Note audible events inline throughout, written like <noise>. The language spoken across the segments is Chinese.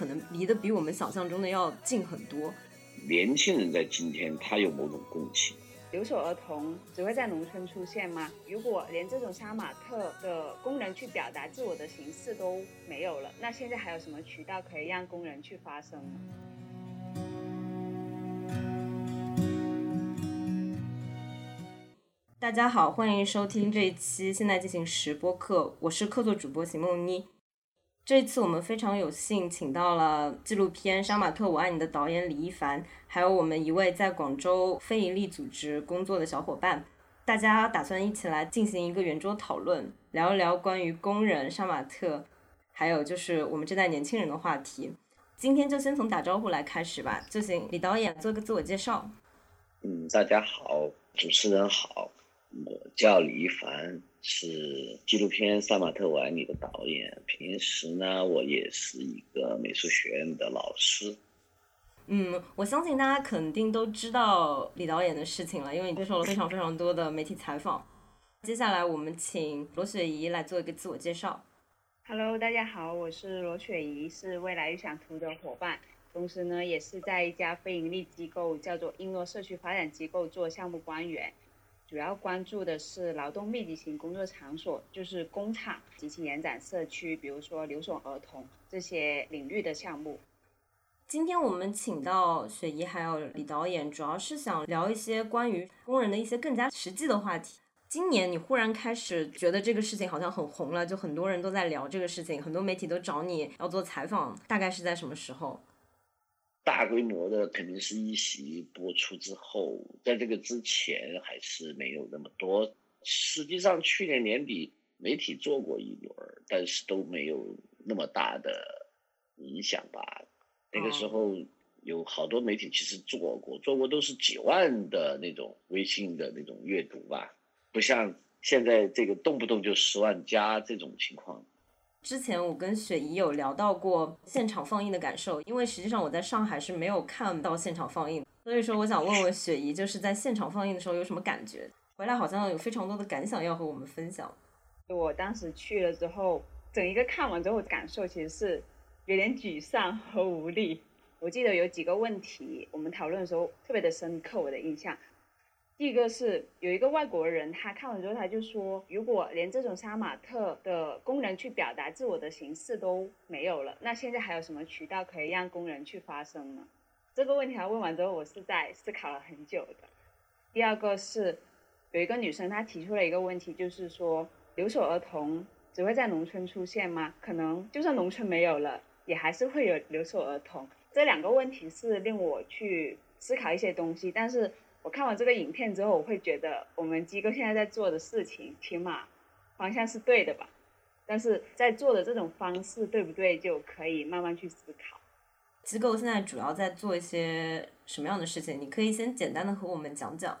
可能离得比我们想象中的要近很多。年轻人在今天，他有某种共情。留守儿童只会在农村出现吗？如果连这种杀马特的工人去表达自我的形式都没有了，那现在还有什么渠道可以让工人去发声呢？大家好，欢迎收听这一期《现在进行时》播客，我是客座主播邢梦妮。这次我们非常有幸请到了纪录片《杀马特我爱你》的导演李一凡，还有我们一位在广州非营利组织工作的小伙伴，大家打算一起来进行一个圆桌讨论，聊一聊关于工人、杀马特，还有就是我们这代年轻人的话题。今天就先从打招呼来开始吧，就请李导演做个自我介绍。嗯，大家好，主持人好，我叫李一凡。是纪录片《杀马特我爱你》的导演。平时呢，我也是一个美术学院的老师。嗯，我相信大家肯定都知道李导演的事情了，因为你接受了非常非常多的媒体采访。接下来，我们请罗雪怡来做一个自我介绍。Hello，大家好，我是罗雪怡，是未来预想图的伙伴，同时呢，也是在一家非盈利机构叫做英诺社区发展机构做项目官员。主要关注的是劳动密集型工作场所，就是工厂及其延展社区，比如说留守儿童这些领域的项目。今天我们请到雪姨还有李导演，主要是想聊一些关于工人的一些更加实际的话题。今年你忽然开始觉得这个事情好像很红了，就很多人都在聊这个事情，很多媒体都找你要做采访，大概是在什么时候？大规模的肯定是一席播出之后，在这个之前还是没有那么多。实际上去年年底媒体做过一轮，但是都没有那么大的影响吧。那个时候有好多媒体其实做过，做过都是几万的那种微信的那种阅读吧，不像现在这个动不动就十万加这种情况。之前我跟雪姨有聊到过现场放映的感受，因为实际上我在上海是没有看到现场放映，所以说我想问问雪姨，就是在现场放映的时候有什么感觉？回来好像有非常多的感想要和我们分享。我当时去了之后，整一个看完之后感受其实是有点沮丧和无力。我记得有几个问题，我们讨论的时候特别的深刻，我的印象。第一个是有一个外国人，他看完之后他就说，如果连这种杀马特的工人去表达自我的形式都没有了，那现在还有什么渠道可以让工人去发声呢？这个问题他问完之后，我是在思考了很久的。第二个是有一个女生她提出了一个问题，就是说留守儿童只会在农村出现吗？可能就算农村没有了，也还是会有留守儿童。这两个问题是令我去思考一些东西，但是。我看完这个影片之后，我会觉得我们机构现在在做的事情，起码方向是对的吧？但是在做的这种方式对不对，就可以慢慢去思考。机构现在主要在做一些什么样的事情？你可以先简单的和我们讲讲。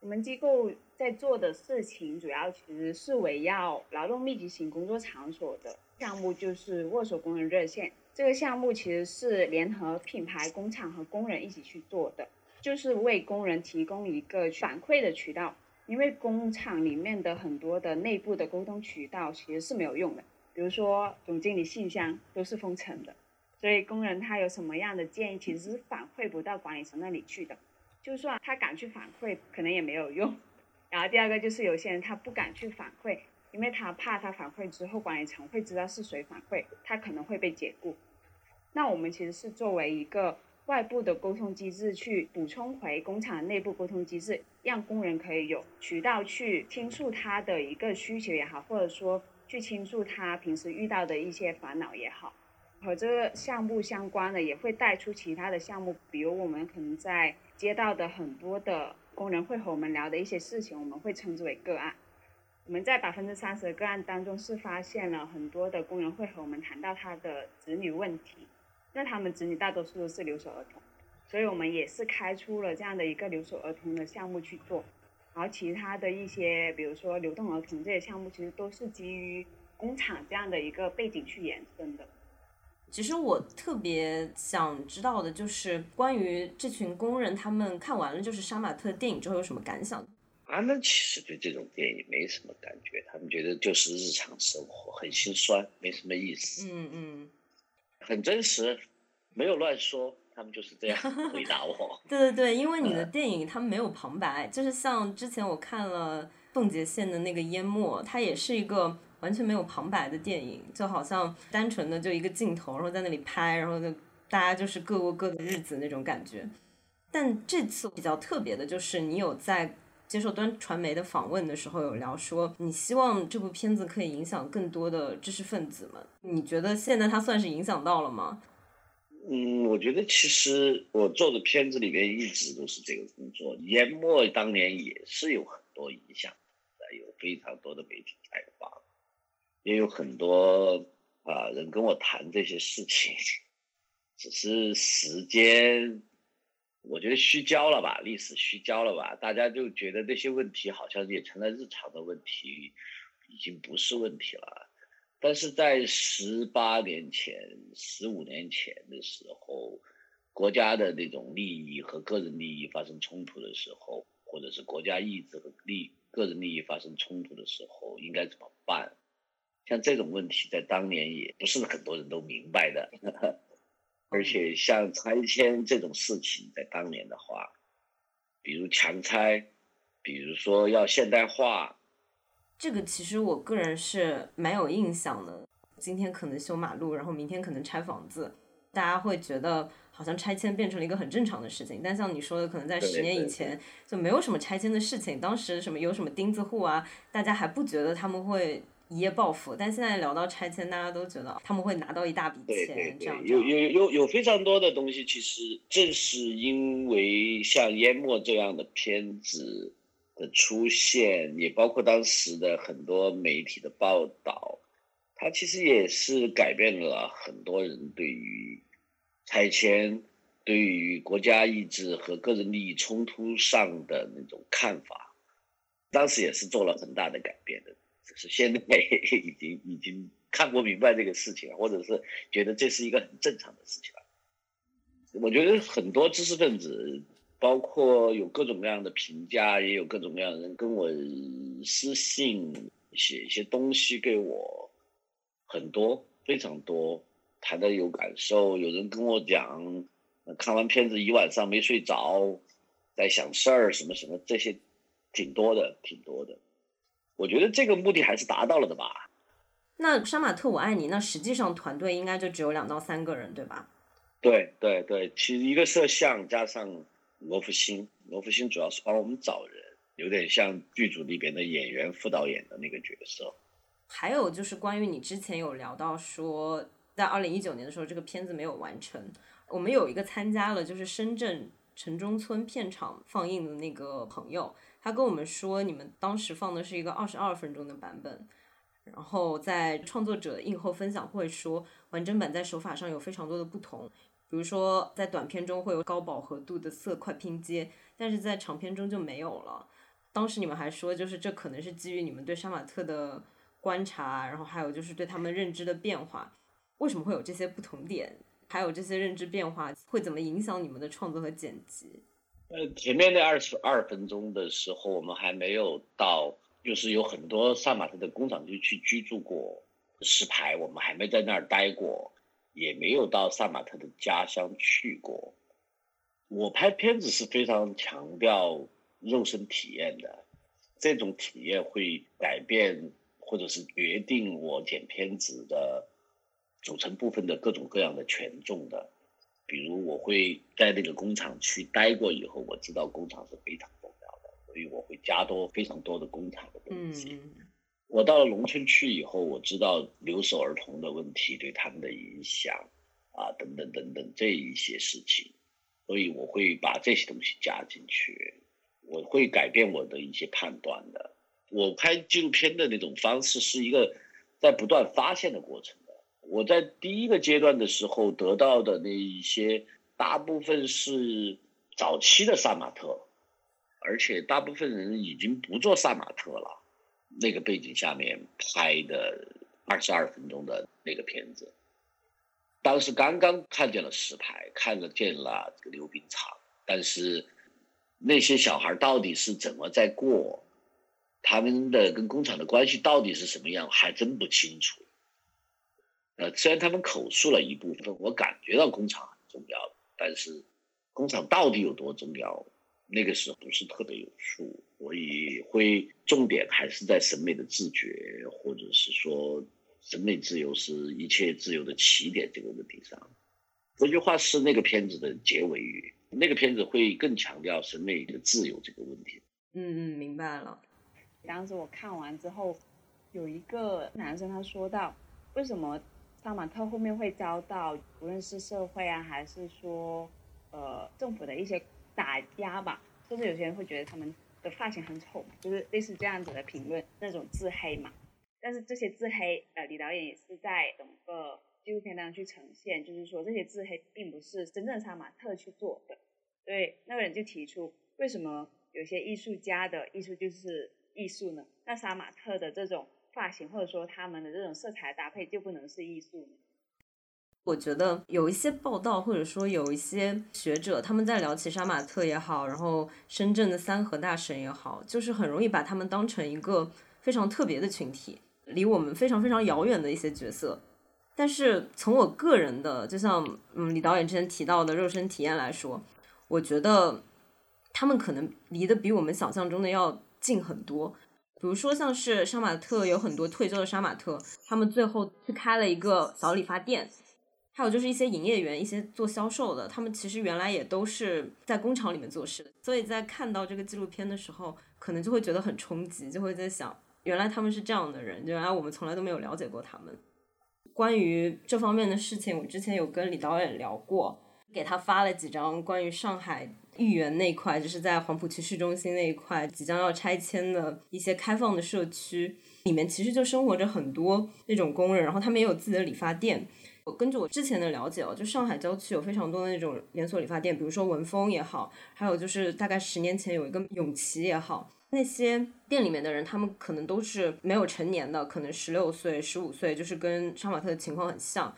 我们机构在做的事情，主要其实是围绕劳动密集型工作场所的项目，就是握手工人热线。这个项目其实是联合品牌、工厂和工人一起去做的。就是为工人提供一个反馈的渠道，因为工厂里面的很多的内部的沟通渠道其实是没有用的，比如说总经理信箱都是封存的，所以工人他有什么样的建议，其实是反馈不到管理层那里去的，就算他敢去反馈，可能也没有用。然后第二个就是有些人他不敢去反馈，因为他怕他反馈之后管理层会知道是谁反馈，他可能会被解雇。那我们其实是作为一个。外部的沟通机制去补充回工厂内部沟通机制，让工人可以有渠道去倾诉他的一个需求也好，或者说去倾诉他平时遇到的一些烦恼也好。和这个项目相关的，也会带出其他的项目，比如我们可能在接到的很多的工人会和我们聊的一些事情，我们会称之为个案。我们在百分之三十的个案当中，是发现了很多的工人会和我们谈到他的子女问题。那他们子女大多数都是留守儿童，所以我们也是开出了这样的一个留守儿童的项目去做，然后其他的一些，比如说流动儿童这些项目，其实都是基于工厂这样的一个背景去延伸的。其实我特别想知道的就是关于这群工人，他们看完了就是杀马特电影之后有什么感想？他们其实对这种电影没什么感觉，他们觉得就是日常生活，很心酸，没什么意思。嗯嗯。很真实，没有乱说，他们就是这样 <laughs> 回答我。<laughs> 对对对，因为你的电影它没有旁白，就是像之前我看了凤姐线的那个淹没，它也是一个完全没有旁白的电影，就好像单纯的就一个镜头，然后在那里拍，然后就大家就是各过各的日子那种感觉。但这次比较特别的就是你有在。接受端传媒的访问的时候，有聊说你希望这部片子可以影响更多的知识分子们。你觉得现在它算是影响到了吗？嗯，我觉得其实我做的片子里面一直都是这个工作。淹没当年也是有很多影响的，有非常多的媒体采访，也有很多啊人跟我谈这些事情，<laughs> 只是时间。我觉得虚焦了吧，历史虚焦了吧，大家就觉得这些问题好像也成了日常的问题，已经不是问题了。但是在十八年前、十五年前的时候，国家的那种利益和个人利益发生冲突的时候，或者是国家意志和利个人利益发生冲突的时候，应该怎么办？像这种问题，在当年也不是很多人都明白的。<laughs> 而且像拆迁这种事情，在当年的话，比如强拆，比如说要现代化，这个其实我个人是蛮有印象的。今天可能修马路，然后明天可能拆房子，大家会觉得好像拆迁变成了一个很正常的事情。但像你说的，可能在十年以前就没有什么拆迁的事情，当时什么有什么钉子户啊，大家还不觉得他们会。一夜暴富，但现在聊到拆迁，大家都觉得他们会拿到一大笔钱，这样有有有有非常多的东西，其实正是因为像《淹没》这样的片子的出现，也包括当时的很多媒体的报道，它其实也是改变了很多人对于拆迁、对于国家意志和个人利益冲突上的那种看法，当时也是做了很大的改变的。是现在 <laughs> 已经已经看不明白这个事情了，或者是觉得这是一个很正常的事情了。我觉得很多知识分子，包括有各种各样的评价，也有各种各样的人跟我私信写一些东西给我，很多非常多，谈的有感受。有人跟我讲，看完片子一晚上没睡着，在想事儿什么什么，这些挺多的，挺多的。我觉得这个目的还是达到了的吧。那杀马特我爱你，那实际上团队应该就只有两到三个人，对吧？对对对，其实一个摄像加上罗福星，罗福星主要是帮我们找人，有点像剧组里边的演员副导演的那个角色。还有就是关于你之前有聊到说，在二零一九年的时候这个片子没有完成，我们有一个参加了就是深圳城中村片场放映的那个朋友。他跟我们说，你们当时放的是一个二十二分钟的版本，然后在创作者映后分享会说，完整版在手法上有非常多的不同，比如说在短片中会有高饱和度的色块拼接，但是在长片中就没有了。当时你们还说，就是这可能是基于你们对杀马特的观察，然后还有就是对他们认知的变化。为什么会有这些不同点？还有这些认知变化会怎么影响你们的创作和剪辑？呃，前面那二十二分钟的时候，我们还没有到，就是有很多萨马特的工厂就去居住过，石牌我们还没在那儿待过，也没有到萨马特的家乡去过。我拍片子是非常强调肉身体验的，这种体验会改变或者是决定我剪片子的组成部分的各种各样的权重的。比如我会在那个工厂去待过以后，我知道工厂是非常重要的，所以我会加多非常多的工厂的东西。我到了农村去以后，我知道留守儿童的问题对他们的影响啊，等等等等这一些事情，所以我会把这些东西加进去，我会改变我的一些判断的。我拍纪录片的那种方式是一个在不断发现的过程。我在第一个阶段的时候得到的那一些，大部分是早期的萨马特，而且大部分人已经不做萨马特了。那个背景下面拍的二十二分钟的那个片子，当时刚刚看见了石牌，看了见了这个溜冰场，但是那些小孩到底是怎么在过，他们的跟工厂的关系到底是什么样，还真不清楚。呃，虽然他们口述了一部分，我感觉到工厂很重要，但是工厂到底有多重要，那个时候不是特别有数。所以会重点还是在审美的自觉，或者是说审美自由是一切自由的起点这个问题上。这句话是那个片子的结尾语，那个片子会更强调审美的自由这个问题。嗯嗯，明白了。当时我看完之后，有一个男生他说到，为什么杀马特后面会遭到无论是社会啊，还是说呃政府的一些打压吧，甚至有些人会觉得他们的发型很丑，就是类似这样子的评论，那种自黑嘛。但是这些自黑，呃，李导演也是在整个。纪录片当中去呈现，就是说这些自黑并不是真正杀马特去做的，所以那个人就提出，为什么有些艺术家的艺术就是艺术呢？那杀马特的这种发型或者说他们的这种色彩搭配就不能是艺术呢？我觉得有一些报道或者说有一些学者他们在聊起杀马特也好，然后深圳的三和大神也好，就是很容易把他们当成一个非常特别的群体，离我们非常非常遥远的一些角色。但是从我个人的，就像嗯李导演之前提到的肉身体验来说，我觉得他们可能离得比我们想象中的要近很多。比如说像是杀马特有很多退休的杀马特，他们最后去开了一个小理发店，还有就是一些营业员、一些做销售的，他们其实原来也都是在工厂里面做事。所以在看到这个纪录片的时候，可能就会觉得很冲击，就会在想，原来他们是这样的人，原来我们从来都没有了解过他们。关于这方面的事情，我之前有跟李导演聊过，给他发了几张关于上海豫园那块，就是在黄浦区市中心那一块即将要拆迁的一些开放的社区，里面其实就生活着很多那种工人，然后他们也有自己的理发店。我根据我之前的了解哦，就上海郊区有非常多的那种连锁理发店，比如说文峰也好，还有就是大概十年前有一个永琪也好。那些店里面的人，他们可能都是没有成年的，可能十六岁、十五岁，就是跟杀马特的情况很像。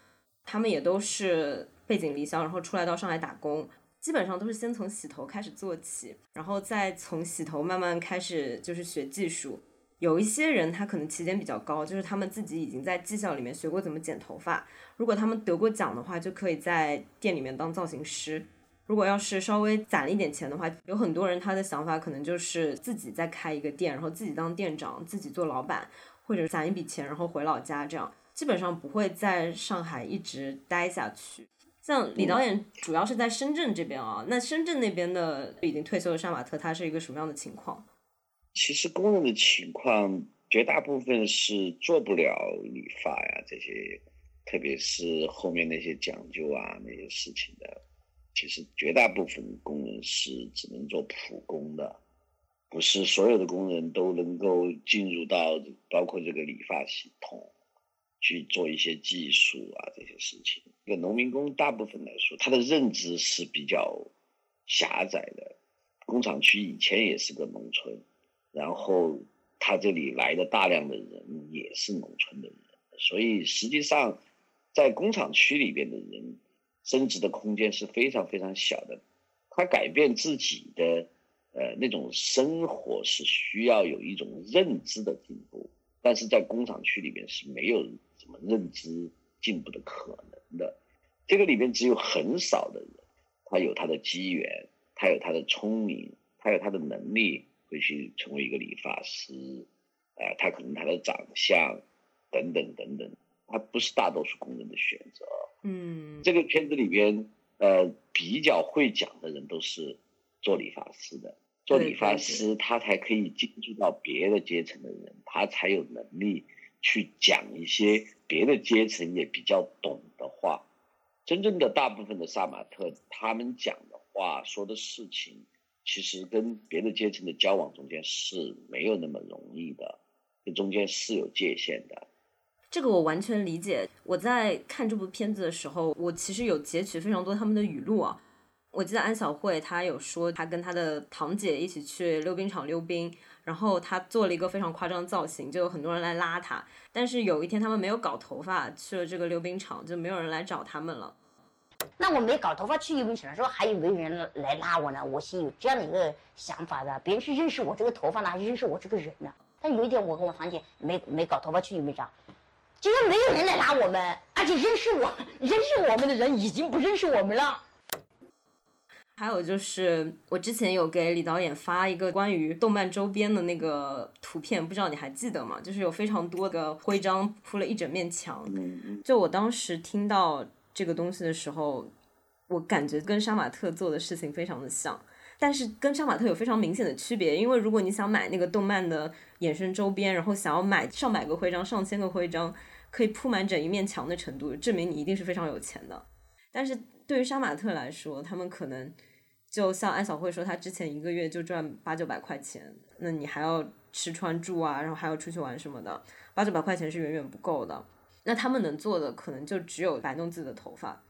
他们也都是背井离乡，然后出来到上海打工，基本上都是先从洗头开始做起，然后再从洗头慢慢开始就是学技术。有一些人他可能起点比较高，就是他们自己已经在技校里面学过怎么剪头发，如果他们得过奖的话，就可以在店里面当造型师。如果要是稍微攒了一点钱的话，有很多人他的想法可能就是自己再开一个店，然后自己当店长，自己做老板，或者攒一笔钱然后回老家，这样基本上不会在上海一直待下去。像李导演主要是在深圳这边啊，那深圳那边的已经退休的杀马特，他是一个什么样的情况？其实工人的情况，绝大部分是做不了理发呀这些，特别是后面那些讲究啊那些事情的。其实绝大部分工人是只能做普工的，不是所有的工人都能够进入到包括这个理发系统去做一些技术啊这些事情。这个农民工大部分来说，他的认知是比较狭窄的。工厂区以前也是个农村，然后他这里来的大量的人也是农村的人，所以实际上在工厂区里边的人。升值的空间是非常非常小的，他改变自己的呃那种生活是需要有一种认知的进步，但是在工厂区里面是没有什么认知进步的可能的，这个里面只有很少的人，他有他的机缘，他有他的聪明，他有他的能力会去成为一个理发师，呃，他可能他的长相等等等等，他不是大多数工人的选择。嗯，这个片子里边，呃，比较会讲的人都是做理发师的。做理发师，他才可以接触到别的阶层的人，他才有能力去讲一些别的阶层也比较懂的话。真正的大部分的杀马特，他们讲的话、说的事情，其实跟别的阶层的交往中间是没有那么容易的，这中间是有界限的。这个我完全理解。我在看这部片子的时候，我其实有截取非常多他们的语录啊。我记得安小慧她有说，她跟她的堂姐一起去溜冰场溜冰，然后她做了一个非常夸张的造型，就有很多人来拉她。但是有一天他们没有搞头发，去了这个溜冰场，就没有人来找他们了。那我没搞头发去溜冰场的时候，还有没有人来拉我呢？我是有这样的一个想法的，别人是认识我这个头发呢，还是认识我这个人呢？但有一点，我跟我堂姐没没搞头发去溜冰场。结果没有人来拉我们，而且认识我认识我们的人已经不认识我们了。还有就是，我之前有给李导演发一个关于动漫周边的那个图片，不知道你还记得吗？就是有非常多的徽章铺了一整面墙。就我当时听到这个东西的时候，我感觉跟杀马特做的事情非常的像，但是跟杀马特有非常明显的区别。因为如果你想买那个动漫的衍生周边，然后想要买上百个徽章、上千个徽章，可以铺满整一面墙的程度，证明你一定是非常有钱的。但是对于杀马特来说，他们可能。就像安小慧说，她之前一个月就赚八九百块钱，那你还要吃穿住啊，然后还要出去玩什么的，八九百块钱是远远不够的。那他们能做的可能就只有摆弄自己的头发，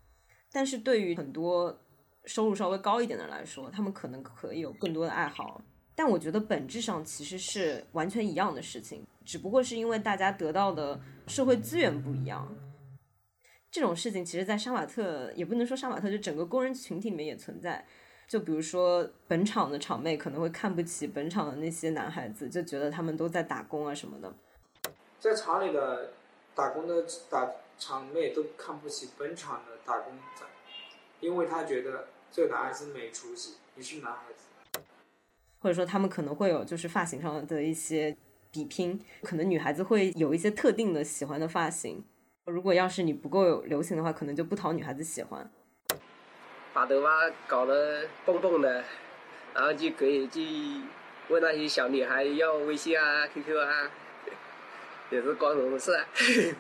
但是对于很多收入稍微高一点的来说，他们可能可以有更多的爱好。但我觉得本质上其实是完全一样的事情，只不过是因为大家得到的社会资源不一样。这种事情其实，在杀马特也不能说杀马特，就整个工人群体里面也存在。就比如说，本厂的厂妹可能会看不起本厂的那些男孩子，就觉得他们都在打工啊什么的。在厂里的打工的打厂妹都看不起本厂的打工仔，因为他觉得这个男孩子没出息，你是男孩子。或者说，他们可能会有就是发型上的一些比拼，可能女孩子会有一些特定的喜欢的发型，如果要是你不够流行的话，可能就不讨女孩子喜欢。把头发搞得蹦蹦的，然后就可以去问那些小女孩要微信啊、QQ 啊，<laughs> 也是光荣的事。<laughs>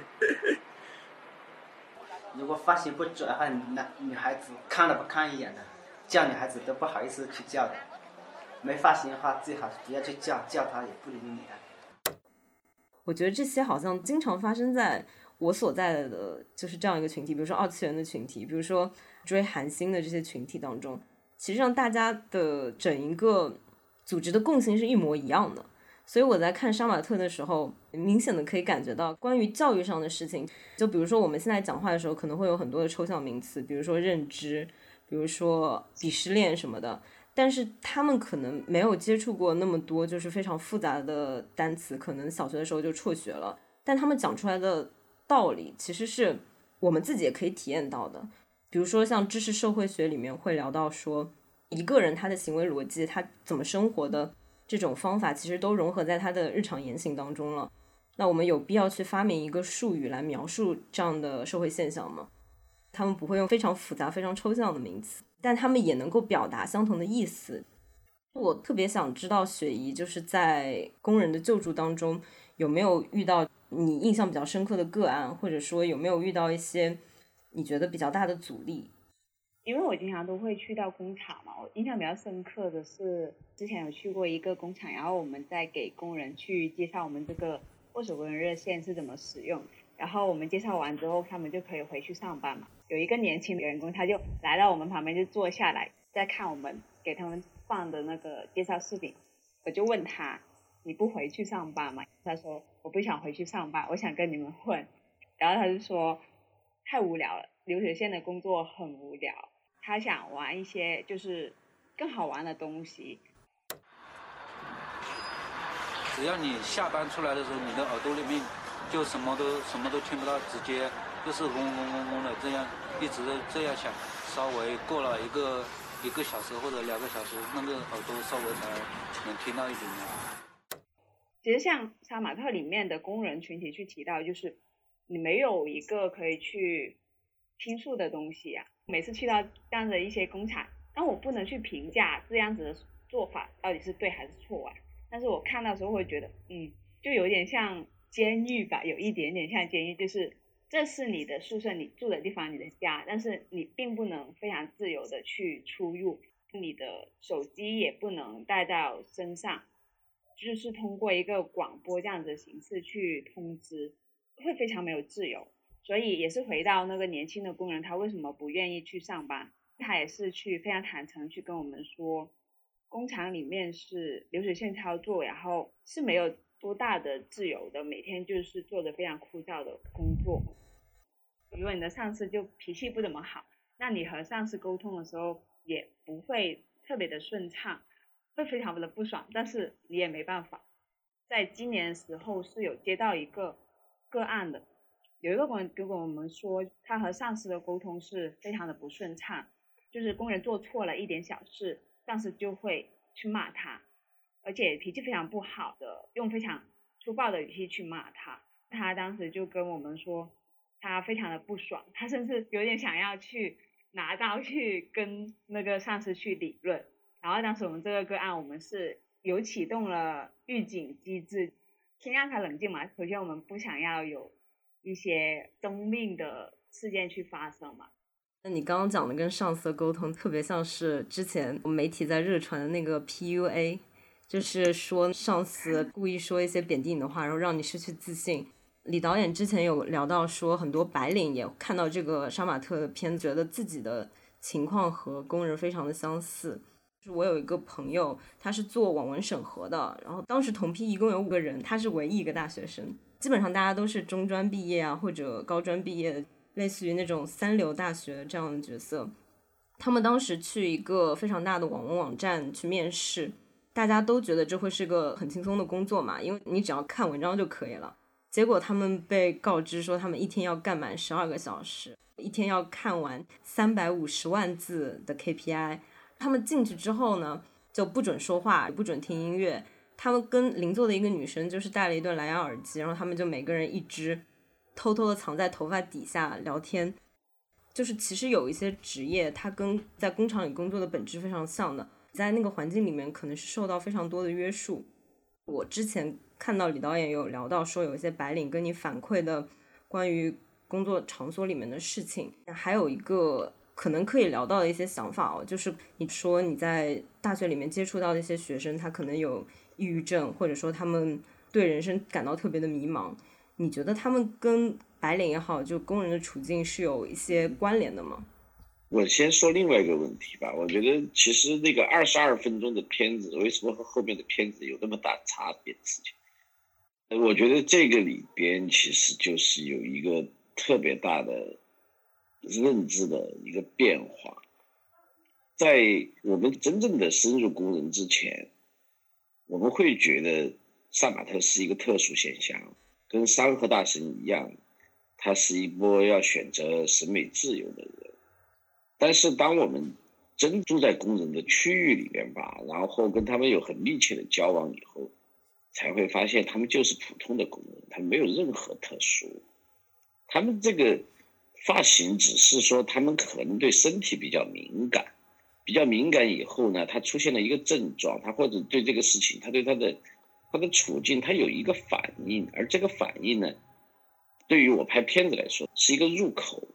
如果发型不准的话，男女孩子看都不看一眼的，叫女孩子都不好意思去叫的。没发型的话，最好不要去叫，叫她也不理你的。我觉得这些好像经常发生在我所在的就是这样一个群体，比如说二次元的群体，比如说。追韩星的这些群体当中，其实上大家的整一个组织的共性是一模一样的。所以我在看杀马特的时候，明显的可以感觉到关于教育上的事情。就比如说我们现在讲话的时候，可能会有很多的抽象名词，比如说认知，比如说鄙视链什么的。但是他们可能没有接触过那么多就是非常复杂的单词，可能小学的时候就辍学了。但他们讲出来的道理，其实是我们自己也可以体验到的。比如说，像知识社会学里面会聊到说，一个人他的行为逻辑，他怎么生活的这种方法，其实都融合在他的日常言行当中了。那我们有必要去发明一个术语来描述这样的社会现象吗？他们不会用非常复杂、非常抽象的名词，但他们也能够表达相同的意思。我特别想知道雪姨就是在工人的救助当中有没有遇到你印象比较深刻的个案，或者说有没有遇到一些。你觉得比较大的阻力？因为我经常都会去到工厂嘛，我印象比较深刻的是之前有去过一个工厂，然后我们在给工人去介绍我们这个握手工人热线是怎么使用，然后我们介绍完之后，他们就可以回去上班嘛。有一个年轻的员工，他就来到我们旁边就坐下来，在看我们给他们放的那个介绍视频。我就问他：“你不回去上班吗？”他说：“我不想回去上班，我想跟你们混。”然后他就说。太无聊了，流水线的工作很无聊。他想玩一些就是更好玩的东西。只要你下班出来的时候，你的耳朵里面就什么都什么都听不到，直接就是嗡嗡嗡嗡的这样，一直这样响。稍微过了一个一个小时或者两个小时，那个耳朵稍微才能听到一点点。其实像杀马特里面的工人群体去提到，就是。你没有一个可以去倾诉的东西呀。每次去到这样的一些工厂，但我不能去评价这样子的做法到底是对还是错啊。但是我看到时候会觉得，嗯，就有点像监狱吧，有一点点像监狱，就是这是你的宿舍，你住的地方，你的家，但是你并不能非常自由的去出入，你的手机也不能带到身上，就是通过一个广播这样子的形式去通知。会非常没有自由，所以也是回到那个年轻的工人，他为什么不愿意去上班？他也是去非常坦诚去跟我们说，工厂里面是流水线操作，然后是没有多大的自由的，每天就是做着非常枯燥的工作。如果你的上司就脾气不怎么好，那你和上司沟通的时候也不会特别的顺畅，会非常的不爽，但是你也没办法。在今年时候是有接到一个。个案的，有一个工人跟我们说，他和上司的沟通是非常的不顺畅，就是工人做错了一点小事，上司就会去骂他，而且脾气非常不好的，用非常粗暴的语气去骂他。他当时就跟我们说，他非常的不爽，他甚至有点想要去拿刀去跟那个上司去理论。然后当时我们这个个案，我们是有启动了预警机制，先让他冷静嘛。首先我们不想要有一些生命的事件去发生嘛。那你刚刚讲的跟上司的沟通，特别像是之前我们媒体在热传的那个 PUA，就是说上司故意说一些贬低你的话，然后让你失去自信。李导演之前有聊到说，很多白领也看到这个杀马特的片，觉得自己的情况和工人非常的相似。就是我有一个朋友，他是做网文审核的，然后当时同批一共有五个人，他是唯一一个大学生，基本上大家都是中专毕业啊或者高专毕业，类似于那种三流大学这样的角色。他们当时去一个非常大的网文网站去面试，大家都觉得这会是个很轻松的工作嘛，因为你只要看文章就可以了。结果他们被告知说，他们一天要干满十二个小时，一天要看完三百五十万字的 KPI。他们进去之后呢，就不准说话，不准听音乐。他们跟邻座的一个女生就是戴了一对蓝牙耳机，然后他们就每个人一只，偷偷的藏在头发底下聊天。就是其实有一些职业，它跟在工厂里工作的本质非常像的，在那个环境里面可能是受到非常多的约束。我之前。看到李导演有聊到说有一些白领跟你反馈的关于工作场所里面的事情，还有一个可能可以聊到的一些想法哦，就是你说你在大学里面接触到的一些学生，他可能有抑郁症，或者说他们对人生感到特别的迷茫，你觉得他们跟白领也好，就工人的处境是有一些关联的吗？我先说另外一个问题吧，我觉得其实那个二十二分钟的片子为什么和后面的片子有那么大差别的事情？我觉得这个里边其实就是有一个特别大的认知的一个变化，在我们真正的深入工人之前，我们会觉得萨马特是一个特殊现象，跟山河大神一样，他是一波要选择审美自由的人。但是当我们真住在工人的区域里面吧，然后跟他们有很密切的交往以后。才会发现他们就是普通的工人，他们没有任何特殊。他们这个发型只是说他们可能对身体比较敏感，比较敏感以后呢，他出现了一个症状，他或者对这个事情，他对他的他的处境，他有一个反应，而这个反应呢，对于我拍片子来说是一个入口，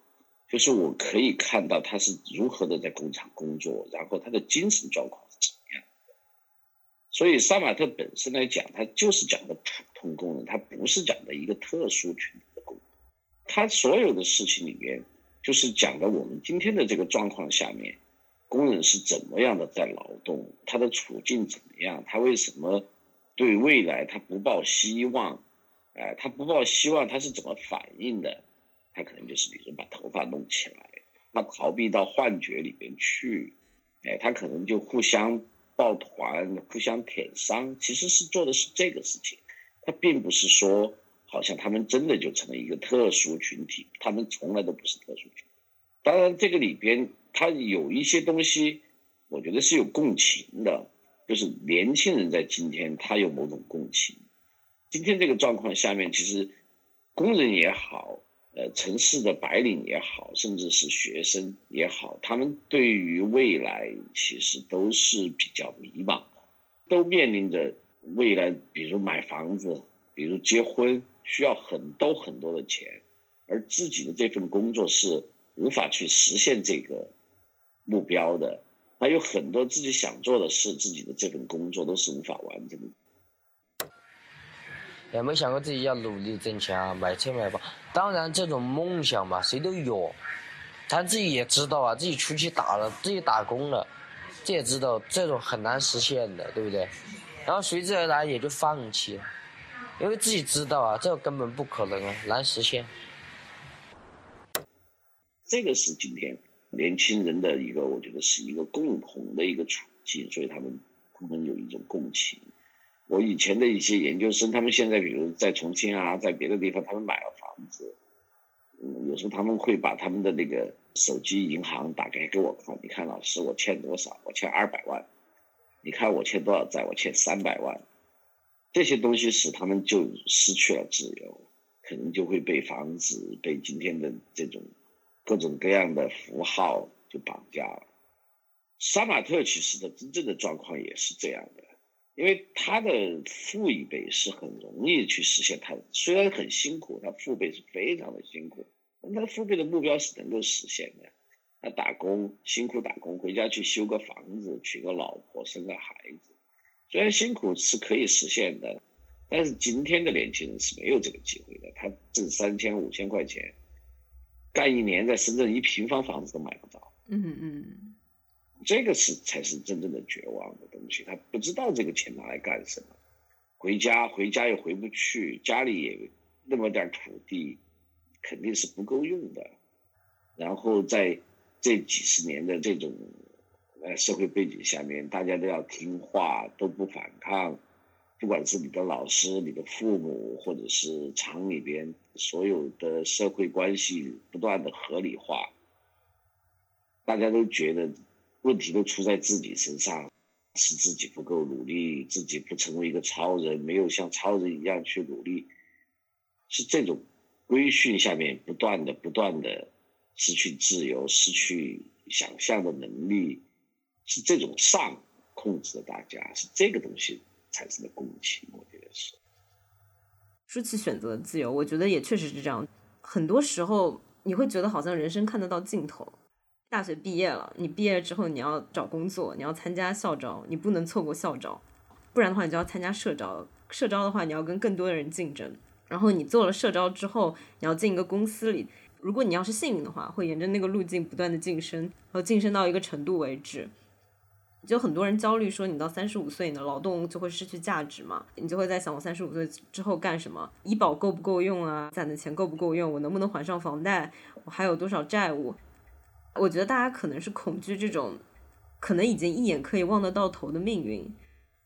就是我可以看到他是如何的在工厂工作，然后他的精神状况是怎样的。所以杀马特本身来讲，它就是讲的普通工人，它不是讲的一个特殊群体他。所有的事情里面，就是讲的我们今天的这个状况下面，工人是怎么样的在劳动，他的处境怎么样，他为什么对未来他不抱希望？哎，他不抱希望，他是怎么反应的？他可能就是比如把头发弄起来，他逃避到幻觉里边去，哎，他可能就互相。抱团互相舔伤，其实是做的是这个事情，他并不是说好像他们真的就成了一个特殊群体，他们从来都不是特殊群体。当然，这个里边他有一些东西，我觉得是有共情的，就是年轻人在今天他有某种共情。今天这个状况下面，其实工人也好。呃，城市的白领也好，甚至是学生也好，他们对于未来其实都是比较迷茫的，都面临着未来，比如买房子，比如结婚，需要很多很多的钱，而自己的这份工作是无法去实现这个目标的，还有很多自己想做的事，自己的这份工作都是无法完成的。也没想过自己要努力挣钱啊，买车买房。当然，这种梦想嘛，谁都有。他自己也知道啊，自己出去打了，自己打工了，这也知道这种很难实现的，对不对？然后随之而来也就放弃了，因为自己知道啊，这根本不可能啊，难实现。这个是今天年轻人的一个，我觉得是一个共同的一个处境，所以他们他们有一种共情。我以前的一些研究生，他们现在比如在重庆啊，在别的地方，他们买了房子，嗯，有时候他们会把他们的那个手机银行打开给我看，你看老师我欠多少？我欠二百万，你看我欠多少债？我欠三百万。这些东西使他们就失去了自由，可能就会被房子、被今天的这种各种各样的符号就绑架了。杀马特其实的真正的状况也是这样的，因为他的父一辈是很容易去实现他，虽然很辛苦，他父辈是非常的辛苦，但他的父辈的目标是能够实现的。他打工辛苦打工，回家去修个房子，娶个老婆，生个孩子。虽然辛苦是可以实现的，但是今天的年轻人是没有这个机会的。他挣三千五千块钱，干一年在深圳一平方房子都买不到。嗯嗯，这个是才是真正的绝望的东西。他不知道这个钱拿来干什么，回家回家又回不去，家里也那么点土地，肯定是不够用的。然后在这几十年的这种。呃，社会背景下面，大家都要听话，都不反抗，不管是你的老师、你的父母，或者是厂里边所有的社会关系不断的合理化，大家都觉得问题都出在自己身上，是自己不够努力，自己不成为一个超人，没有像超人一样去努力，是这种规训下面不断的、不断的失去自由，失去想象的能力。是这种上控制了大家，是这个东西产生的共情，我觉得是。说起选择自由，我觉得也确实是这样。很多时候你会觉得好像人生看得到尽头。大学毕业了，你毕业之后你要找工作，你要参加校招，你不能错过校招，不然的话你就要参加社招。社招的话，你要跟更多的人竞争。然后你做了社招之后，你要进一个公司里，如果你要是幸运的话，会沿着那个路径不断的晋升，然后晋升到一个程度为止。就很多人焦虑说，你到三十五岁，你的劳动就会失去价值嘛？你就会在想，我三十五岁之后干什么？医保够不够用啊？攒的钱够不够用？我能不能还上房贷？我还有多少债务？我觉得大家可能是恐惧这种，可能已经一眼可以望得到头的命运，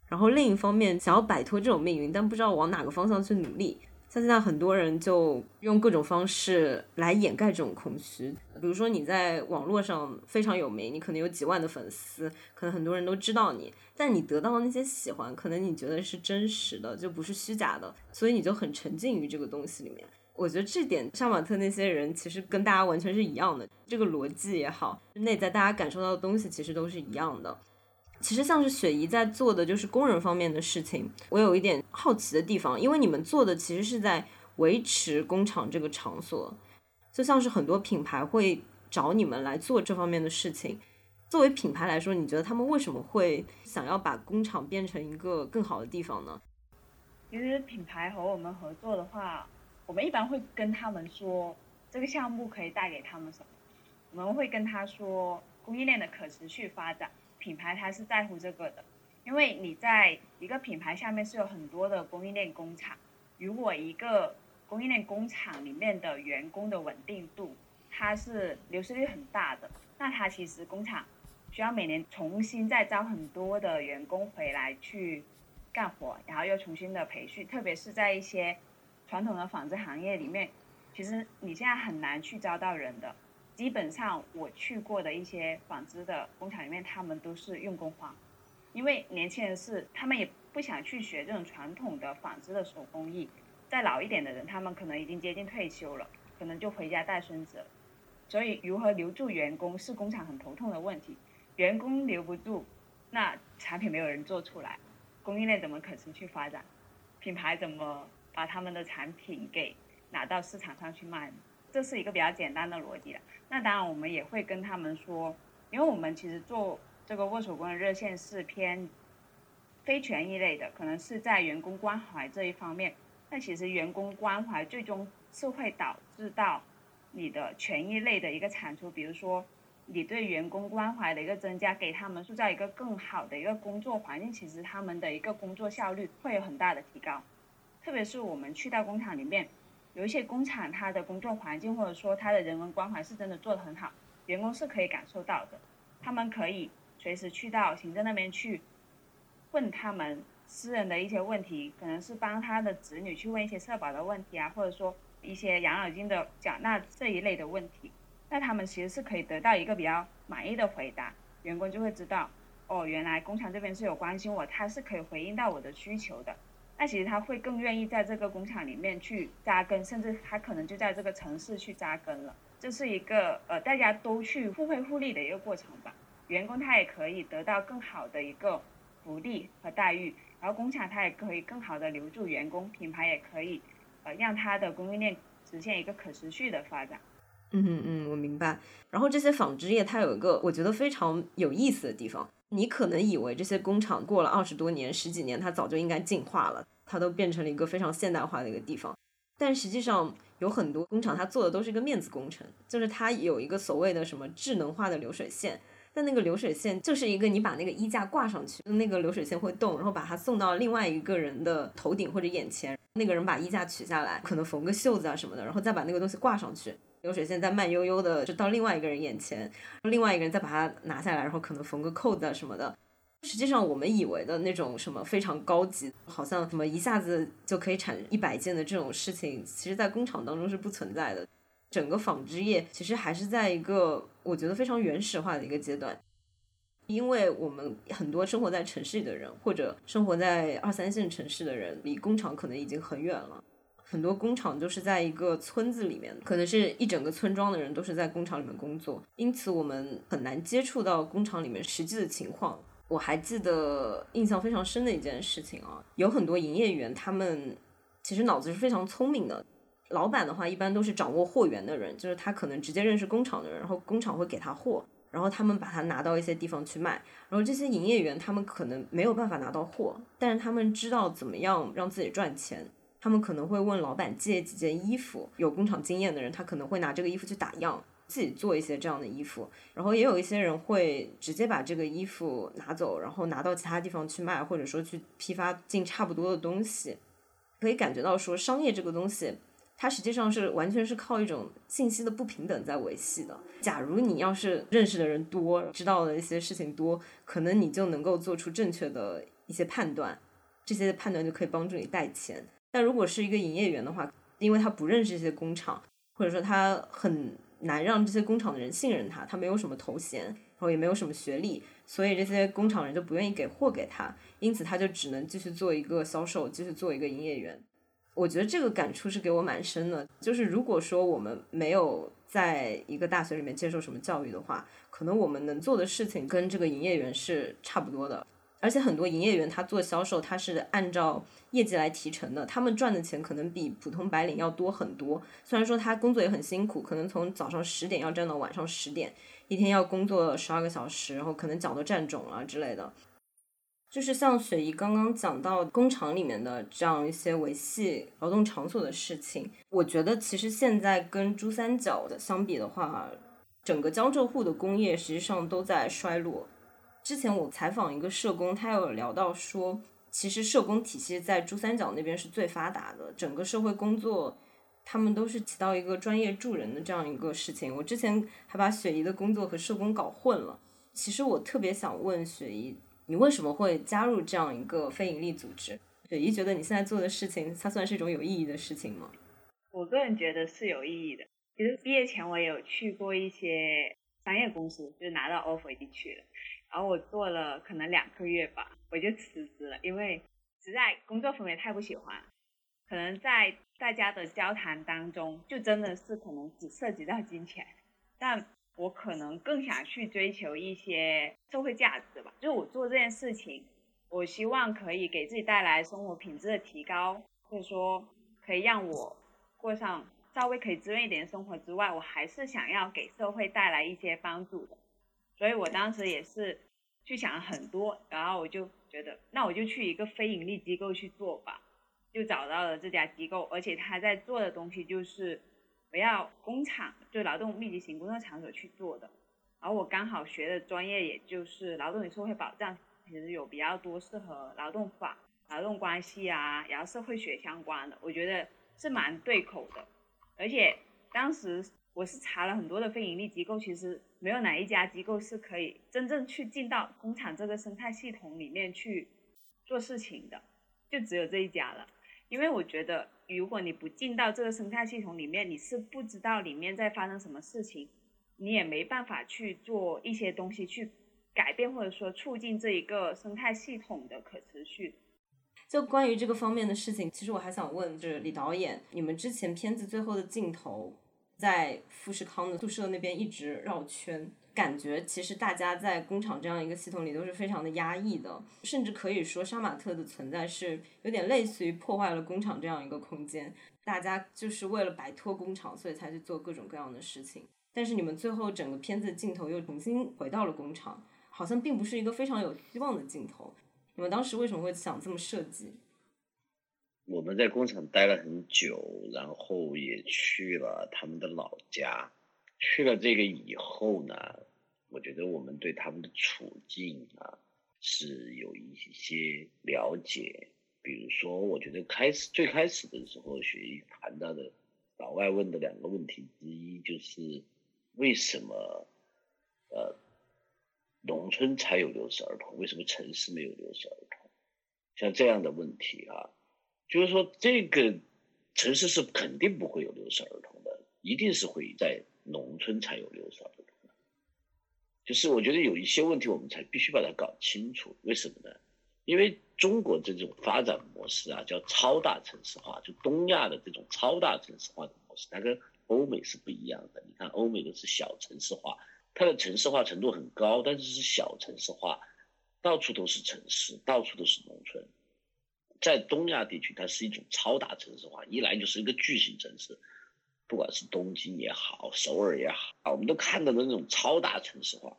然后另一方面想要摆脱这种命运，但不知道往哪个方向去努力。像现在很多人就用各种方式来掩盖这种空虚，比如说你在网络上非常有名，你可能有几万的粉丝，可能很多人都知道你，但你得到的那些喜欢，可能你觉得是真实的，就不是虚假的，所以你就很沉浸于这个东西里面。我觉得这点杀马特那些人其实跟大家完全是一样的，这个逻辑也好，内在大家感受到的东西其实都是一样的。其实像是雪姨在做的就是工人方面的事情，我有一点好奇的地方，因为你们做的其实是在维持工厂这个场所，就像是很多品牌会找你们来做这方面的事情。作为品牌来说，你觉得他们为什么会想要把工厂变成一个更好的地方呢？其实品牌和我们合作的话，我们一般会跟他们说这个项目可以带给他们什么，我们会跟他说供应链的可持续发展。品牌它是在乎这个的，因为你在一个品牌下面是有很多的供应链工厂，如果一个供应链工厂里面的员工的稳定度，它是流失率很大的，那它其实工厂需要每年重新再招很多的员工回来去干活，然后又重新的培训，特别是在一些传统的纺织行业里面，其实你现在很难去招到人的。基本上我去过的一些纺织的工厂里面，他们都是用工荒，因为年轻人是他们也不想去学这种传统的纺织的手工艺。再老一点的人，他们可能已经接近退休了，可能就回家带孙子。所以如何留住员工是工厂很头痛的问题。员工留不住，那产品没有人做出来，供应链怎么可持续发展？品牌怎么把他们的产品给拿到市场上去卖？这是一个比较简单的逻辑了。那当然，我们也会跟他们说，因为我们其实做这个握手工的热线是偏非权益类的，可能是在员工关怀这一方面。那其实员工关怀最终是会导致到你的权益类的一个产出，比如说你对员工关怀的一个增加，给他们塑造一个更好的一个工作环境，其实他们的一个工作效率会有很大的提高。特别是我们去到工厂里面。有一些工厂，它的工作环境或者说它的人文关怀是真的做得很好，员工是可以感受到的。他们可以随时去到行政那边去问他们私人的一些问题，可能是帮他的子女去问一些社保的问题啊，或者说一些养老金的缴纳这一类的问题，那他们其实是可以得到一个比较满意的回答，员工就会知道，哦，原来工厂这边是有关心我，他是可以回应到我的需求的。那其实他会更愿意在这个工厂里面去扎根，甚至他可能就在这个城市去扎根了。这是一个呃大家都去互惠互利的一个过程吧。员工他也可以得到更好的一个福利和待遇，然后工厂它也可以更好的留住员工，品牌也可以呃让它的供应链实现一个可持续的发展。嗯嗯嗯，我明白。然后这些纺织业它有一个我觉得非常有意思的地方。你可能以为这些工厂过了二十多年、十几年，它早就应该进化了，它都变成了一个非常现代化的一个地方。但实际上，有很多工厂它做的都是一个面子工程，就是它有一个所谓的什么智能化的流水线，但那个流水线就是一个你把那个衣架挂上去，那个流水线会动，然后把它送到另外一个人的头顶或者眼前，那个人把衣架取下来，可能缝个袖子啊什么的，然后再把那个东西挂上去。流水线在慢悠悠的就到另外一个人眼前，另外一个人再把它拿下来，然后可能缝个扣子啊什么的。实际上我们以为的那种什么非常高级，好像什么一下子就可以产一百件的这种事情，其实在工厂当中是不存在的。整个纺织业其实还是在一个我觉得非常原始化的一个阶段，因为我们很多生活在城市里的人，或者生活在二三线城市的人，离工厂可能已经很远了。很多工厂都是在一个村子里面，可能是一整个村庄的人都是在工厂里面工作，因此我们很难接触到工厂里面实际的情况。我还记得印象非常深的一件事情啊，有很多营业员，他们其实脑子是非常聪明的。老板的话一般都是掌握货源的人，就是他可能直接认识工厂的人，然后工厂会给他货，然后他们把它拿到一些地方去卖。然后这些营业员他们可能没有办法拿到货，但是他们知道怎么样让自己赚钱。他们可能会问老板借几件衣服，有工厂经验的人，他可能会拿这个衣服去打样，自己做一些这样的衣服。然后也有一些人会直接把这个衣服拿走，然后拿到其他地方去卖，或者说去批发进差不多的东西。可以感觉到说，商业这个东西，它实际上是完全是靠一种信息的不平等在维系的。假如你要是认识的人多，知道的一些事情多，可能你就能够做出正确的一些判断，这些判断就可以帮助你带钱。但如果是一个营业员的话，因为他不认识这些工厂，或者说他很难让这些工厂的人信任他，他没有什么头衔，然后也没有什么学历，所以这些工厂人就不愿意给货给他，因此他就只能继续做一个销售，继续做一个营业员。我觉得这个感触是给我蛮深的，就是如果说我们没有在一个大学里面接受什么教育的话，可能我们能做的事情跟这个营业员是差不多的。而且很多营业员他做销售，他是按照业绩来提成的，他们赚的钱可能比普通白领要多很多。虽然说他工作也很辛苦，可能从早上十点要站到晚上十点，一天要工作十二个小时，然后可能脚都站肿了之类的。就是像雪姨刚刚讲到工厂里面的这样一些维系劳动场所的事情，我觉得其实现在跟珠三角的相比的话，整个江浙沪的工业实际上都在衰落。之前我采访一个社工，他有聊到说，其实社工体系在珠三角那边是最发达的，整个社会工作，他们都是起到一个专业助人的这样一个事情。我之前还把雪姨的工作和社工搞混了。其实我特别想问雪姨，你为什么会加入这样一个非营利组织？雪姨觉得你现在做的事情，它算是一种有意义的事情吗？我个人觉得是有意义的。其实毕业前我也有去过一些商业公司，就拿到 offer 就去了。然后我做了可能两个月吧，我就辞职了，因为实在工作氛围太不喜欢。可能在大家的交谈当中，就真的是可能只涉及到金钱，但我可能更想去追求一些社会价值吧。就我做这件事情，我希望可以给自己带来生活品质的提高，或者说可以让我过上稍微可以滋润一点生活之外，我还是想要给社会带来一些帮助的。所以我当时也是去想了很多，然后我就觉得，那我就去一个非盈利机构去做吧，就找到了这家机构，而且他在做的东西就是不要工厂，就劳动密集型工作场所去做的。然后我刚好学的专业也就是劳动与社会保障，其实有比较多适合劳动法、劳动关系啊，然后社会学相关的，我觉得是蛮对口的。而且当时我是查了很多的非盈利机构，其实。没有哪一家机构是可以真正去进到工厂这个生态系统里面去做事情的，就只有这一家了。因为我觉得，如果你不进到这个生态系统里面，你是不知道里面在发生什么事情，你也没办法去做一些东西去改变或者说促进这一个生态系统的可持续。就关于这个方面的事情，其实我还想问，就是李导演，你们之前片子最后的镜头在富士康的宿舍那边一直绕圈，感觉其实大家在工厂这样一个系统里都是非常的压抑的，甚至可以说杀马特的存在是有点类似于破坏了工厂这样一个空间，大家就是为了摆脱工厂，所以才去做各种各样的事情。但是你们最后整个片子的镜头又重新回到了工厂，好像并不是一个非常有希望的镜头。你们当时为什么会想这么设计？我们在工厂待了很久，然后也去了他们的老家。去了这个以后呢，我觉得我们对他们的处境啊是有一些了解。比如说，我觉得开始最开始的时候，雪姨谈到的老外问的两个问题之一就是为什么呃。农村才有留守儿童，为什么城市没有留守儿童？像这样的问题啊，就是说这个城市是肯定不会有留守儿童的，一定是会在农村才有留守儿童的。就是我觉得有一些问题，我们才必须把它搞清楚。为什么呢？因为中国这种发展模式啊，叫超大城市化，就东亚的这种超大城市化的模式，它跟欧美是不一样的。你看，欧美的是小城市化。它的城市化程度很高，但是是小城市化，到处都是城市，到处都是农村。在东亚地区，它是一种超大城市化，一来就是一个巨型城市，不管是东京也好，首尔也好，我们都看到的那种超大城市化。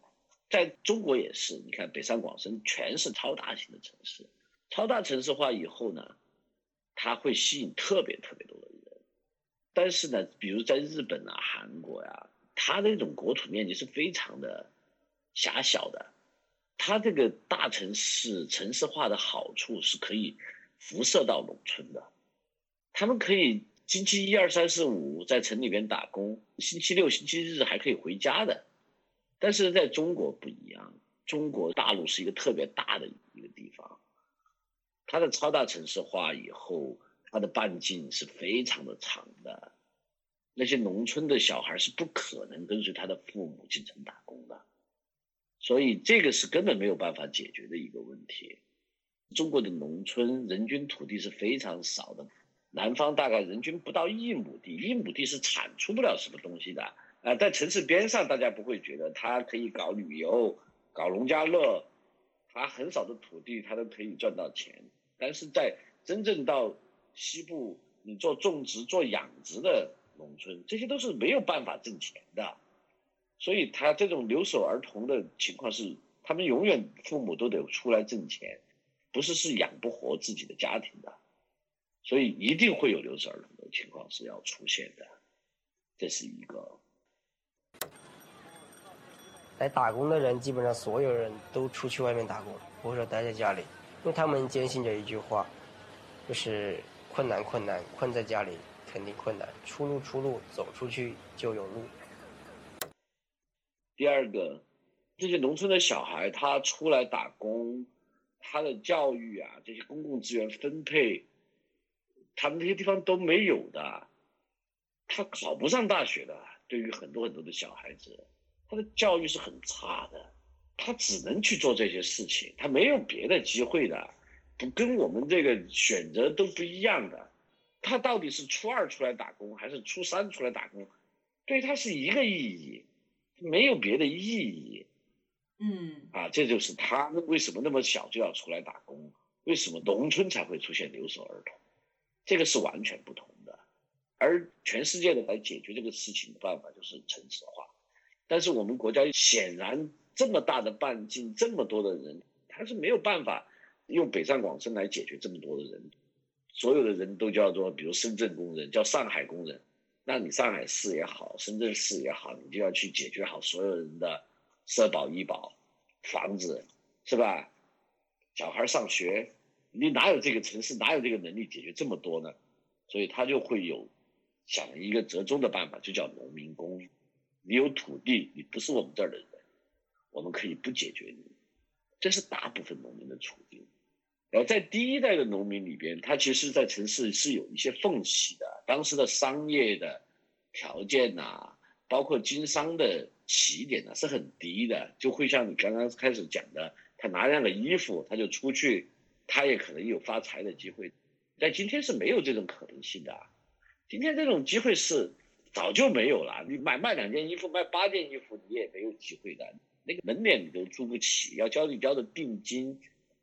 在中国也是，你看北上广深全是超大型的城市，超大城市化以后呢，它会吸引特别特别多的人。但是呢，比如在日本啊、韩国呀。它那种国土面积是非常的狭小的，它这个大城市城市化的好处是可以辐射到农村的，他们可以星期一、二、三、四、五在城里边打工，星期六、星期日还可以回家的。但是在中国不一样，中国大陆是一个特别大的一个地方，它的超大城市化以后，它的半径是非常的长的。那些农村的小孩是不可能跟随他的父母进城打工的，所以这个是根本没有办法解决的一个问题。中国的农村人均土地是非常少的，南方大概人均不到一亩地，一亩地是产出不了什么东西的。啊，在城市边上，大家不会觉得他可以搞旅游、搞农家乐，他很少的土地他都可以赚到钱。但是在真正到西部，你做种植、做养殖的。农村这些都是没有办法挣钱的，所以他这种留守儿童的情况是，他们永远父母都得出来挣钱，不是是养不活自己的家庭的，所以一定会有留守儿童的情况是要出现的，这是一个。来打工的人基本上所有人都出去外面打工，不会说待在家里，因为他们坚信着一句话，就是困难困难困在家里。肯定困难，出路出路，走出去就有路。第二个，这些农村的小孩他出来打工，他的教育啊，这些公共资源分配，他们那些地方都没有的，他考不上大学的。对于很多很多的小孩子，他的教育是很差的，他只能去做这些事情，他没有别的机会的，不跟我们这个选择都不一样的。他到底是初二出来打工还是初三出来打工，对他是一个意义，没有别的意义。嗯，啊，这就是他们为什么那么小就要出来打工，为什么农村才会出现留守儿童，这个是完全不同的。而全世界的来解决这个事情的办法就是城市化，但是我们国家显然这么大的半径，这么多的人，他是没有办法用北上广深来解决这么多的人。所有的人都叫做，比如深圳工人，叫上海工人。那你上海市也好，深圳市也好，你就要去解决好所有人的社保、医保、房子，是吧？小孩上学，你哪有这个城市，哪有这个能力解决这么多呢？所以他就会有想一个折中的办法，就叫农民工。你有土地，你不是我们这儿的人，我们可以不解决你。这是大部分农民的处境。然后在第一代的农民里边，他其实，在城市是有一些缝隙的。当时的商业的条件呐、包括经商的起点呢、是很低的，就会像你刚刚开始讲的，他拿样个衣服，他就出去，他也可能有发财的机会。但今天是没有这种可能性的啊，今天这种机会是早就没有了。你买卖两件衣服，卖八件衣服，你也没有机会的。那个门脸你都租不起，要交你交的定金，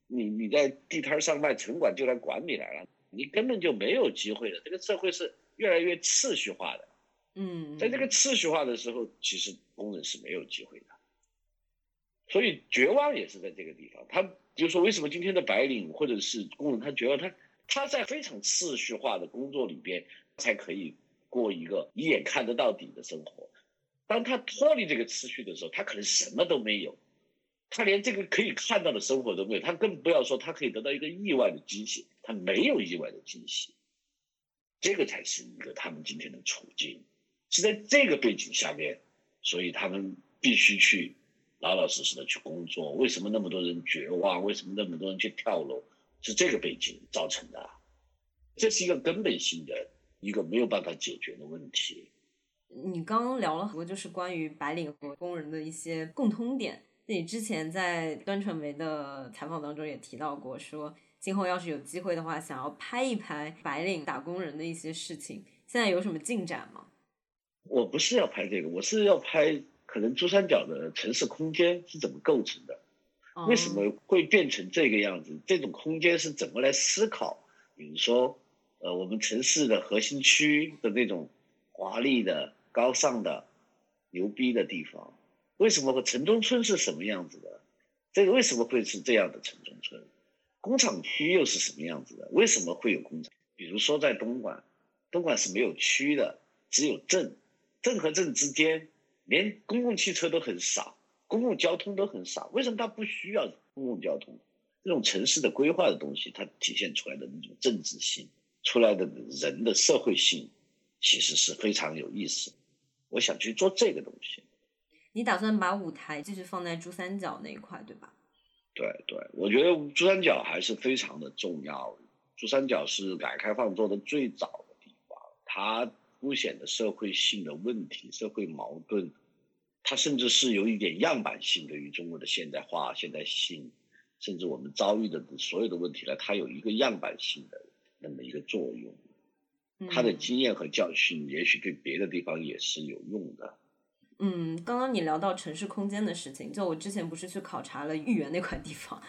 你你在地摊上卖，城管就来管你来了，你根本就没有机会的。这个社会是越来越次序化的，嗯，在这个次序化的时候，其实工人是没有机会的。所以绝望也是在这个地方。他就是说，为什么今天的白领或者是工人，他绝望，他他在非常次序化的工作里边，才可以过一个一眼看得到底的生活。当他脱离这个次序的时候，他可能什么都没有，他连这个可以看到的生活都没有，他更不要说他可以得到一个意外的惊喜，他没有意外的惊喜，这个才是一个他们今天的处境，是在这个背景下面，所以他们必须去老老实实的去工作。为什么那么多人绝望？为什么那么多人去跳楼？是这个背景造成的，这是一个根本性的一个没有办法解决的问题。你刚刚聊了很多，就是关于白领和工人的一些共通点。那你之前在端传媒的采访当中也提到过，说今后要是有机会的话，想要拍一拍白领打工人的一些事情。现在有什么进展吗？我不是要拍这个，我是要拍可能珠三角的城市空间是怎么构成的，为什么会变成这个样子？这种空间是怎么来思考？比如说，呃，我们城市的核心区的那种华丽的、高尚的、牛逼的地方，为什么会城中村是什么样子的？这个为什么会是这样的城中村？工厂区又是什么样子的？为什么会有工厂？比如说在东莞，东莞是没有区的，只有镇，镇和镇之间连公共汽车都很少，公共交通都很少。为什么它不需要公共交通？这种城市的规划的东西，它体现出来的那种政治性，出来的人的社会性，其实是非常有意思。我想去做这个东西。你打算把舞台继续放在珠三角那一块，对吧？对对，我觉得珠三角还是非常的重要。珠三角是改革开放做的最早的地方，它凸显的社会性的问题、社会矛盾，它甚至是有一点样板性对于中国的现代化、现代性，甚至我们遭遇的所有的问题呢，它有一个样板性的那么一个作用。它的经验和教训，也许对别的地方也是有用的。嗯，刚刚你聊到城市空间的事情，就我之前不是去考察了豫园那块地方，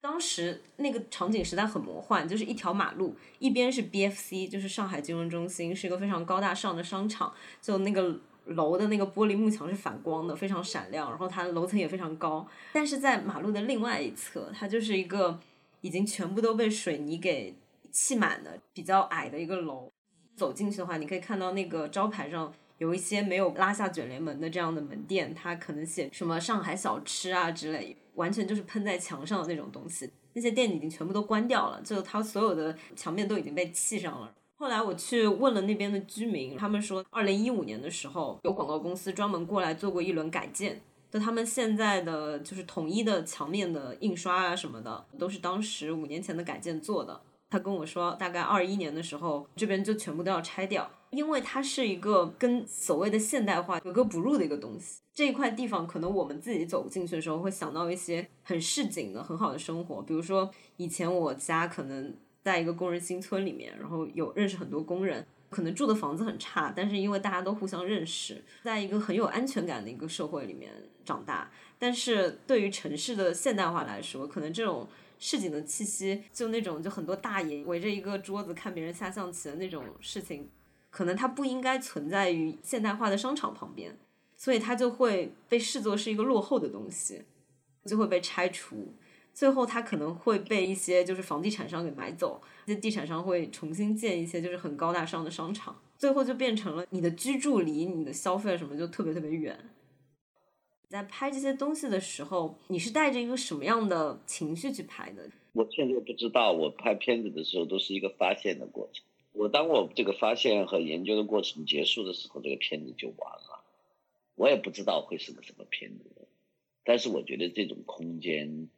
当时那个场景实在很魔幻，就是一条马路，一边是 BFC，就是上海金融中心，是一个非常高大上的商场，就那个楼的那个玻璃幕墙是反光的，非常闪亮，然后它楼层也非常高，但是在马路的另外一侧，它就是一个已经全部都被水泥给砌满的比较矮的一个楼，走进去的话，你可以看到那个招牌上。有一些没有拉下卷帘门的这样的门店，它可能写什么上海小吃啊之类，完全就是喷在墙上的那种东西。那些店已经全部都关掉了，就它所有的墙面都已经被砌上了。后来我去问了那边的居民，他们说，二零一五年的时候，有广告公司专门过来做过一轮改建，就他们现在的就是统一的墙面的印刷啊什么的，都是当时五年前的改建做的。他跟我说，大概二一年的时候，这边就全部都要拆掉。因为它是一个跟所谓的现代化格格不入的一个东西，这一块地方可能我们自己走进去的时候会想到一些很市井的、很好的生活，比如说以前我家可能在一个工人新村里面，然后有认识很多工人，可能住的房子很差，但是因为大家都互相认识，在一个很有安全感的一个社会里面长大。但是对于城市的现代化来说，可能这种市井的气息，就那种就很多大爷围着一个桌子看别人下象棋的那种事情。可能它不应该存在于现代化的商场旁边，所以它就会被视作是一个落后的东西，就会被拆除。最后，它可能会被一些就是房地产商给买走，这地产商会重新建一些就是很高大上的商场，最后就变成了你的居住离你的消费什么就特别特别远。在拍这些东西的时候，你是带着一个什么样的情绪去拍的？我现在不知道，我拍片子的时候都是一个发现的过程。我当我这个发现和研究的过程结束的时候，这个片子就完了。我也不知道会是个什么片子，但是我觉得这种空间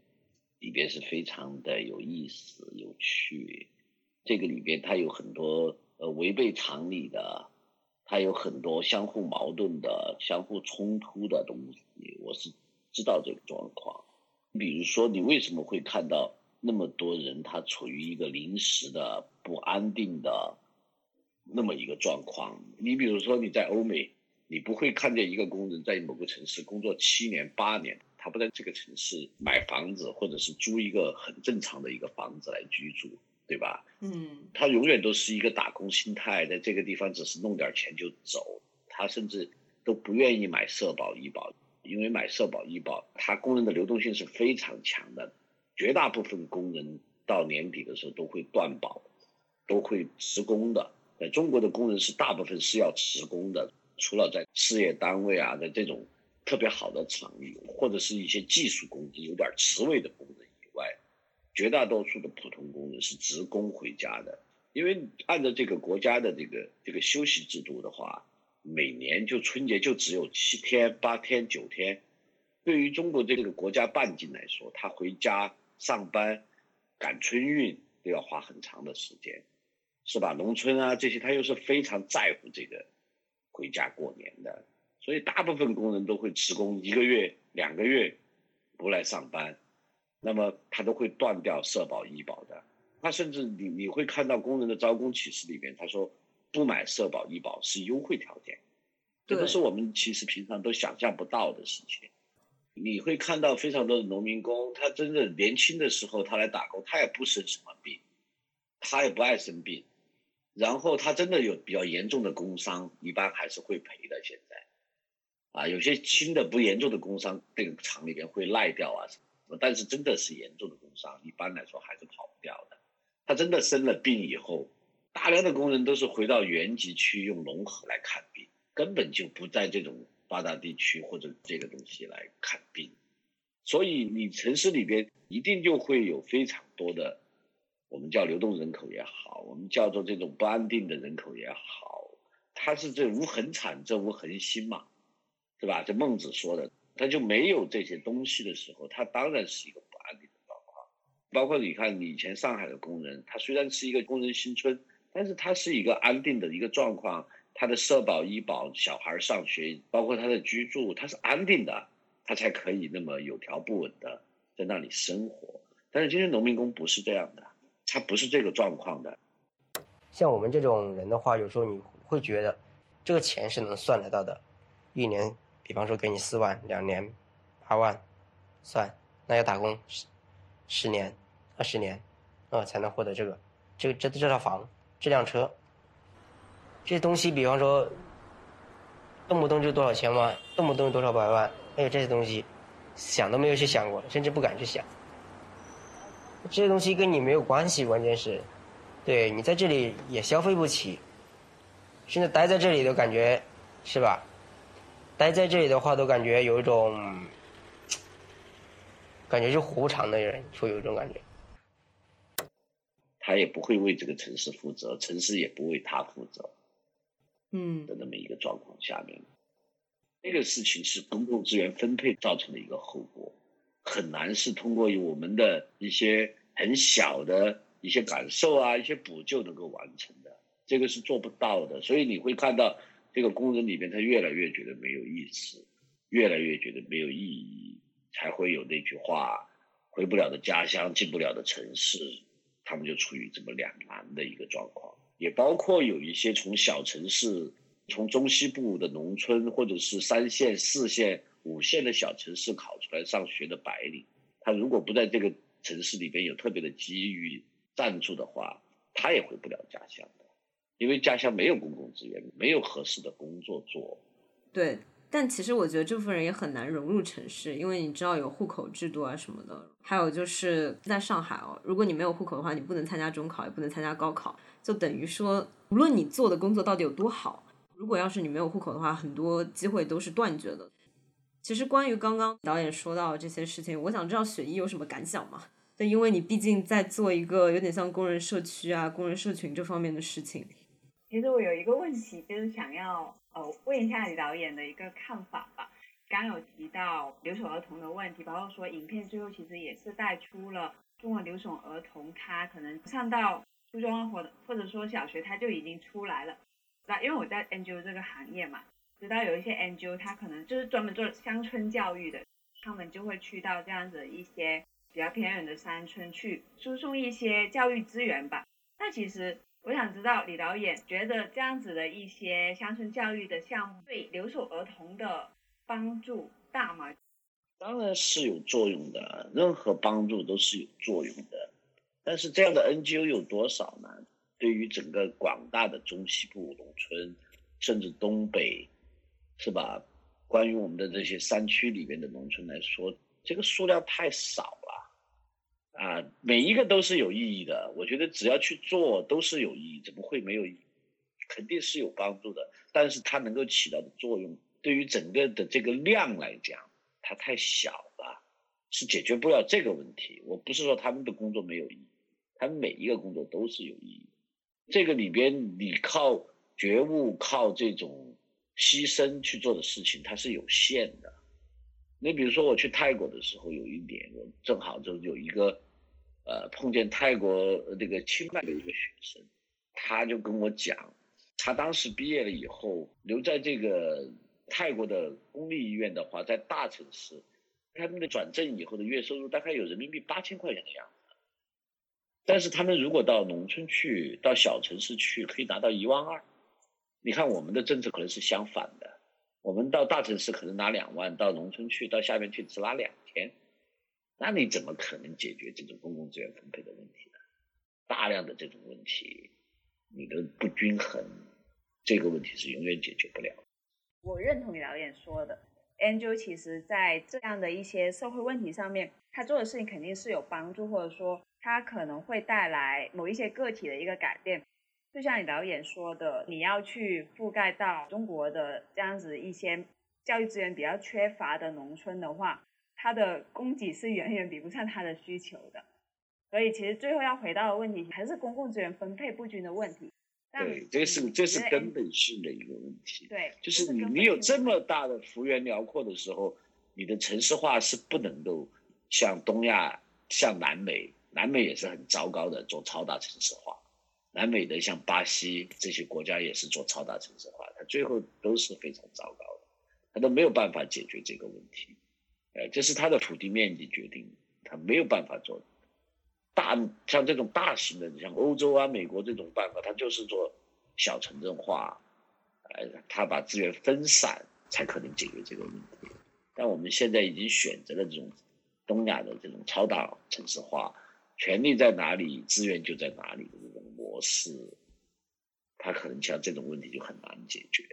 里边是非常的有意思、有趣。这个里边它有很多呃违背常理的，它有很多相互矛盾的、相互冲突的东西。我是知道这个状况。比如说，你为什么会看到那么多人他处于一个临时的不安定的那么一个状况？你比如说你在欧美，你不会看见一个工人在某个城市工作七年八年。他不在这个城市买房子，或者是租一个很正常的一个房子来居住，对吧？嗯，他永远都是一个打工心态，在这个地方只是弄点钱就走。他甚至都不愿意买社保医保，因为买社保医保，他工人的流动性是非常强的。绝大部分工人到年底的时候都会断保，都会辞工的。在中国的工人是大部分是要辞工的，除了在事业单位啊，在这种。特别好的厂域，或者是一些技术工人、有点职位的工人以外，绝大多数的普通工人是职工回家的。因为按照这个国家的这个这个休息制度的话，每年就春节就只有七天、八天、九天。对于中国这个国家半径来说，他回家上班、赶春运都要花很长的时间，是吧？农村啊这些，他又是非常在乎这个回家过年的。所以大部分工人都会辞工一个月、两个月不来上班，那么他都会断掉社保、医保的。他甚至你你会看到工人的招工启事里面，他说不买社保、医保是优惠条件，这都是我们其实平常都想象不到的事情。你会看到非常多的农民工，他真的年轻的时候他来打工，他也不生什么病，他也不爱生病，然后他真的有比较严重的工伤，一般还是会赔的。现在。啊，有些轻的不严重的工伤，这个厂里边会赖掉啊什么，但是真的是严重的工伤，一般来说还是跑不掉的。他真的生了病以后，大量的工人都是回到原籍去用农合来看病，根本就不在这种发达地区或者这个东西来看病。所以你城市里边一定就会有非常多的，我们叫流动人口也好，我们叫做这种不安定的人口也好，它是这无恒产，这无恒心嘛。对吧？这孟子说的，他就没有这些东西的时候，他当然是一个不安定的状况。包括你看，以前上海的工人，他虽然是一个工人新村，但是他是一个安定的一个状况，他的社保、医保、小孩上学，包括他的居住，他是安定的，他才可以那么有条不紊的在那里生活。但是今天农民工不是这样的，他不是这个状况的。像我们这种人的话，有时候你会觉得，这个钱是能算得到的，一年。比方说，给你四万，两年八万，算，那要打工十十年、二十年，啊，才能获得这个，这个这这套房、这辆车，这些东西，比方说，动不动就多少千万，动不动多少百万，还有这些东西，想都没有去想过，甚至不敢去想。这些东西跟你没有关系，关键是，对你在这里也消费不起，甚至待在这里都感觉，是吧？待在这里的话，都感觉有一种，感觉就活不长的人，会有一种感觉。他也不会为这个城市负责，城市也不为他负责。嗯。的那么一个状况下面，这个事情是公共资源分配造成的一个后果，很难是通过我们的一些很小的一些感受啊、一些补救能够完成的，这个是做不到的。所以你会看到。这个工人里面，他越来越觉得没有意思，越来越觉得没有意义，才会有那句话：回不了的家乡，进不了的城市，他们就处于这么两难的一个状况。也包括有一些从小城市、从中西部的农村，或者是三线、四线、五线的小城市考出来上学的白领，他如果不在这个城市里边有特别的机遇赞助的话，他也回不了家乡的。因为家乡没有公共资源，没有合适的工作做。对，但其实我觉得这部分人也很难融入城市，因为你知道有户口制度啊什么的。还有就是在上海哦，如果你没有户口的话，你不能参加中考，也不能参加高考，就等于说，无论你做的工作到底有多好，如果要是你没有户口的话，很多机会都是断绝的。其实关于刚刚导演说到这些事情，我想知道雪姨有什么感想吗？对，因为你毕竟在做一个有点像工人社区啊、工人社群这方面的事情。其实我有一个问题，就是想要呃问一下李导演的一个看法吧。刚有提到留守儿童的问题，包括说影片最后其实也是带出了中国留守儿童他可能上到初中或者或者说小学他就已经出来了，那因为我在 NGO 这个行业嘛，知道有一些 NGO 他可能就是专门做乡村教育的，他们就会去到这样子一些比较偏远的山村去输送一些教育资源吧。那其实我想知道李导演觉得这样子的一些乡村教育的项目对留守儿童的帮助大吗？当然是有作用的，任何帮助都是有作用的。但是这样的 NGO 有多少呢？对于整个广大的中西部农村，甚至东北，是吧？关于我们的这些山区里面的农村来说，这个数量太少了。啊，每一个都是有意义的。我觉得只要去做都是有意义，怎么会没有意义？肯定是有帮助的。但是它能够起到的作用。对于整个的这个量来讲，它太小了，是解决不了这个问题。我不是说他们的工作没有意义，他们每一个工作都是有意义。这个里边，你靠觉悟、靠这种牺牲去做的事情，它是有限的。你比如说，我去泰国的时候，有一年我正好就有一个，呃，碰见泰国那个清迈的一个学生，他就跟我讲，他当时毕业了以后留在这个。泰国的公立医院的话，在大城市，他们的转正以后的月收入大概有人民币八千块钱的样子。但是他们如果到农村去，到小城市去，可以拿到一万二。你看我们的政策可能是相反的，我们到大城市可能拿两万，到农村去，到下面去只拿两千。那你怎么可能解决这种公共资源分配的问题呢？大量的这种问题，你的不均衡，这个问题是永远解决不了。我认同你导演说的，Angel 其实在这样的一些社会问题上面，他做的事情肯定是有帮助，或者说他可能会带来某一些个体的一个改变。就像你导演说的，你要去覆盖到中国的这样子一些教育资源比较缺乏的农村的话，它的供给是远远比不上它的需求的。所以其实最后要回到的问题，还是公共资源分配不均的问题。对，这是这是根本性的一个问题。对，就是你你有这么大的幅员辽阔的时候，你的城市化是不能够像东亚、像南美，南美也是很糟糕的做超大城市化。南美的像巴西这些国家也是做超大城市化，它最后都是非常糟糕的，它都没有办法解决这个问题。呃，这是它的土地面积决定，它没有办法做。大像这种大型的，像欧洲啊、美国这种办法，它就是做小城镇化，呃，它把资源分散，才可能解决这个问题。但我们现在已经选择了这种东亚的这种超大城市化，权力在哪里，资源就在哪里的这种模式，它可能像这种问题就很难解决。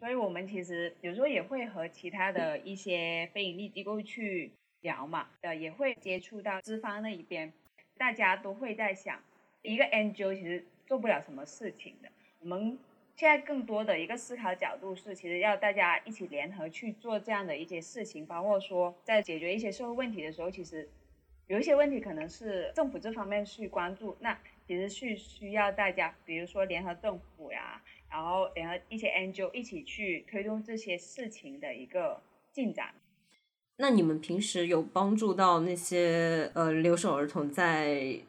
所以我们其实有时候也会和其他的一些非盈利机构去聊嘛，呃，也会接触到资方那一边。大家都会在想，一个 NGO 其实做不了什么事情的。我们现在更多的一个思考角度是，其实要大家一起联合去做这样的一些事情，包括说在解决一些社会问题的时候，其实有一些问题可能是政府这方面去关注，那其实是需要大家，比如说联合政府呀，然后联合一些 NGO 一起去推动这些事情的一个进展。那你们平时有帮助到那些呃留守儿童在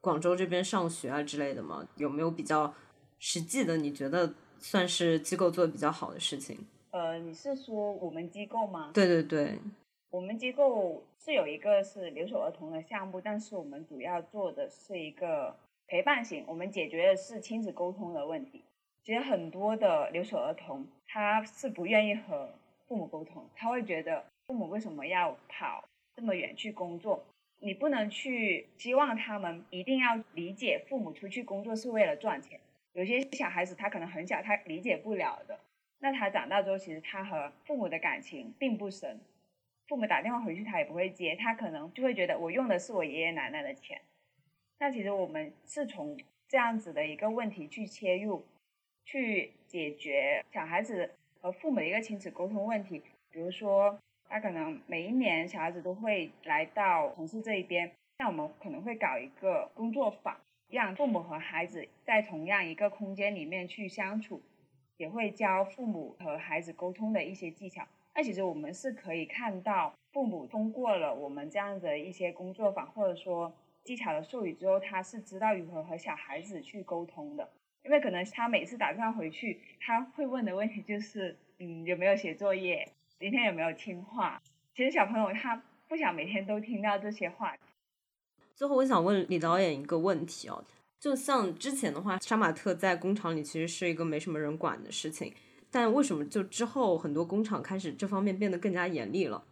广州这边上学啊之类的吗？有没有比较实际的？你觉得算是机构做的比较好的事情？呃，你是说我们机构吗？对对对，我们机构是有一个是留守儿童的项目，但是我们主要做的是一个陪伴型，我们解决的是亲子沟通的问题。其实很多的留守儿童他是不愿意和父母沟通，他会觉得。父母为什么要跑这么远去工作？你不能去希望他们一定要理解父母出去工作是为了赚钱。有些小孩子他可能很小，他理解不了的。那他长大之后，其实他和父母的感情并不深。父母打电话回去，他也不会接，他可能就会觉得我用的是我爷爷奶奶的钱。那其实我们是从这样子的一个问题去切入，去解决小孩子和父母的一个亲子沟通问题，比如说。他可能每一年小孩子都会来到城市这一边，那我们可能会搞一个工作坊，让父母和孩子在同样一个空间里面去相处，也会教父母和孩子沟通的一些技巧。那其实我们是可以看到，父母通过了我们这样的一些工作坊，或者说技巧的授予之后，他是知道如何和小孩子去沟通的。因为可能他每次打电话回去，他会问的问题就是，嗯，有没有写作业？今天有没有听话？其实小朋友他不想每天都听到这些话。最后，我想问李导演一个问题哦，就像之前的话，杀马特在工厂里其实是一个没什么人管的事情。但为什么就之后很多工厂开始这方面变得更加严厉了？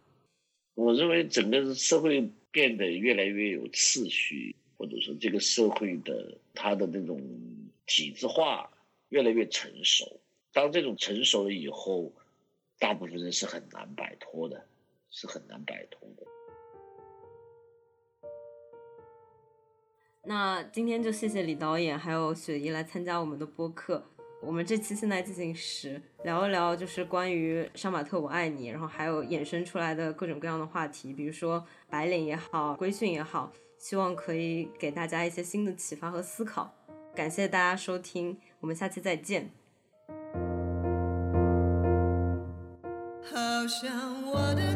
我认为整个社会变得越来越有秩序，或者说这个社会的它的那种体制化越来越成熟。当这种成熟了以后，大部分人是很难摆脱的，是很难摆脱的。那今天就谢谢李导演还有雪姨来参加我们的播客。我们这期现在进行时聊一聊，就是关于杀马特我爱你，然后还有衍生出来的各种各样的话题，比如说白领也好，规训也好，希望可以给大家一些新的启发和思考。感谢大家收听，我们下期再见。好像我的